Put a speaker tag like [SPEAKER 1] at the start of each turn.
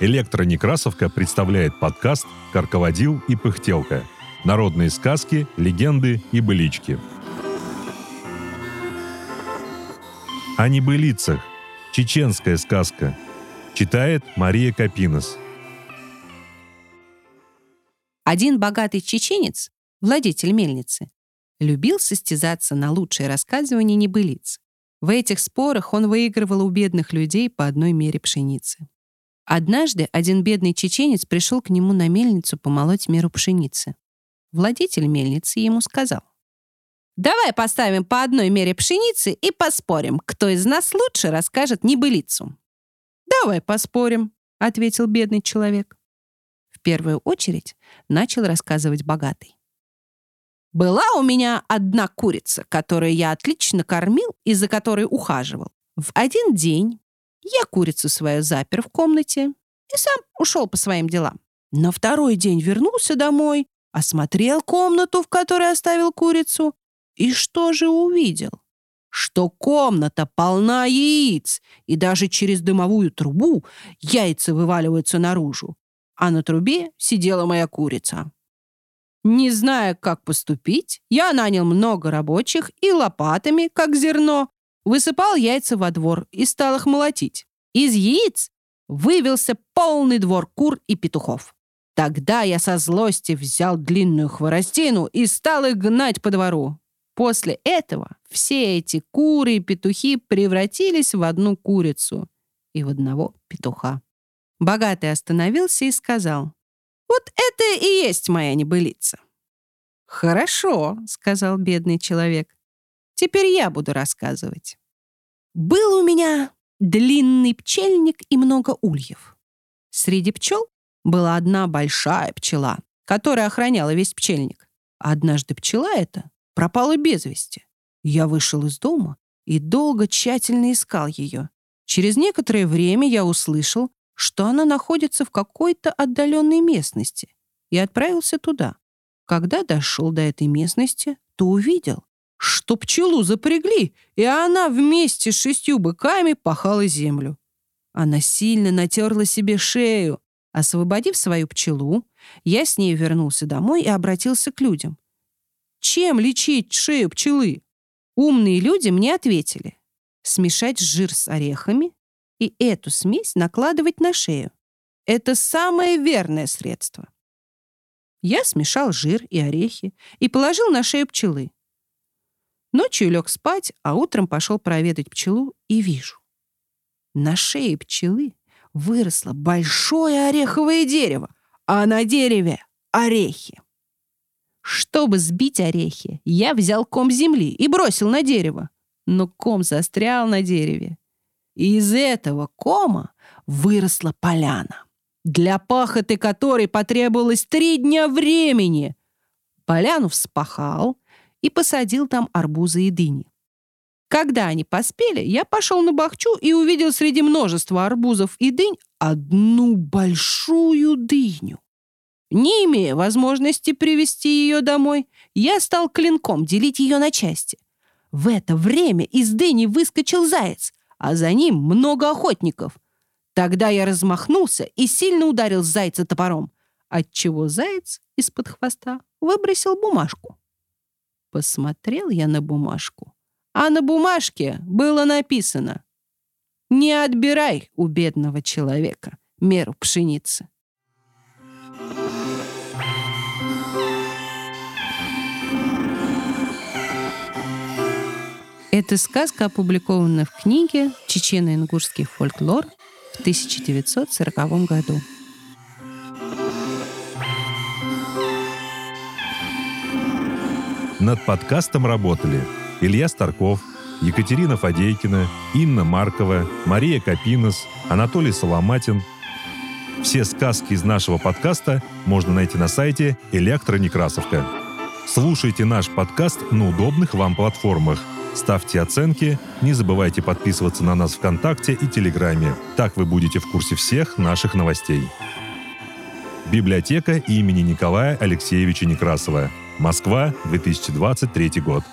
[SPEAKER 1] Электронекрасовка представляет подкаст «Карководил и пыхтелка». Народные сказки, легенды и былички. О небылицах. Чеченская сказка. Читает Мария Капинос.
[SPEAKER 2] Один богатый чеченец, владетель мельницы, любил состязаться на лучшее рассказывание небылиц. В этих спорах он выигрывал у бедных людей по одной мере пшеницы. Однажды один бедный чеченец пришел к нему на мельницу помолоть меру пшеницы. Владетель мельницы ему сказал, «Давай поставим по одной мере пшеницы и поспорим, кто из нас лучше расскажет небылицу». «Давай поспорим», — ответил бедный человек. В первую очередь начал рассказывать богатый. «Была у меня одна курица, которую я отлично кормил и за которой ухаживал. В один день я курицу свою запер в комнате и сам ушел по своим делам. На второй день вернулся домой, осмотрел комнату, в которой оставил курицу, и что же увидел? Что комната полна яиц, и даже через дымовую трубу яйца вываливаются наружу, а на трубе сидела моя курица. Не зная, как поступить, я нанял много рабочих и лопатами, как зерно, высыпал яйца во двор и стал их молотить. Из яиц вывелся полный двор кур и петухов. Тогда я со злости взял длинную хворостину и стал их гнать по двору. После этого все эти куры и петухи превратились в одну курицу и в одного петуха. Богатый остановился и сказал, «Вот это и есть моя небылица». «Хорошо», — сказал бедный человек. «Теперь я буду рассказывать. Был у меня длинный пчельник и много ульев. Среди пчел была одна большая пчела, которая охраняла весь пчельник. Однажды пчела эта пропала без вести. Я вышел из дома и долго тщательно искал ее. Через некоторое время я услышал, что она находится в какой-то отдаленной местности, и отправился туда. Когда дошел до этой местности, то увидел, что пчелу запрягли, и она вместе с шестью быками пахала землю. Она сильно натерла себе шею. Освободив свою пчелу, я с ней вернулся домой и обратился к людям. Чем лечить шею пчелы? Умные люди мне ответили. Смешать жир с орехами и эту смесь накладывать на шею. Это самое верное средство. Я смешал жир и орехи и положил на шею пчелы. Ночью лег спать, а утром пошел проведать пчелу и вижу. На шее пчелы выросло большое ореховое дерево, а на дереве — орехи. Чтобы сбить орехи, я взял ком земли и бросил на дерево. Но ком застрял на дереве. И из этого кома выросла поляна, для пахоты которой потребовалось три дня времени. Поляну вспахал, и посадил там арбузы и дыни. Когда они поспели, я пошел на бахчу и увидел среди множества арбузов и дынь одну большую дыню. Не имея возможности привезти ее домой, я стал клинком делить ее на части. В это время из дыни выскочил заяц, а за ним много охотников. Тогда я размахнулся и сильно ударил зайца топором, отчего заяц из-под хвоста выбросил бумажку. Посмотрел я на бумажку, а на бумажке было написано «Не отбирай у бедного человека меру пшеницы». Эта сказка опубликована в книге «Чечено-ингушский фольклор» в 1940 году.
[SPEAKER 1] Над подкастом работали Илья Старков, Екатерина Фадейкина, Инна Маркова, Мария Капинос, Анатолий Соломатин. Все сказки из нашего подкаста можно найти на сайте «Электронекрасовка». Слушайте наш подкаст на удобных вам платформах. Ставьте оценки, не забывайте подписываться на нас ВКонтакте и Телеграме. Так вы будете в курсе всех наших новостей. Библиотека имени Николая Алексеевича Некрасова. Москва, 2023 год.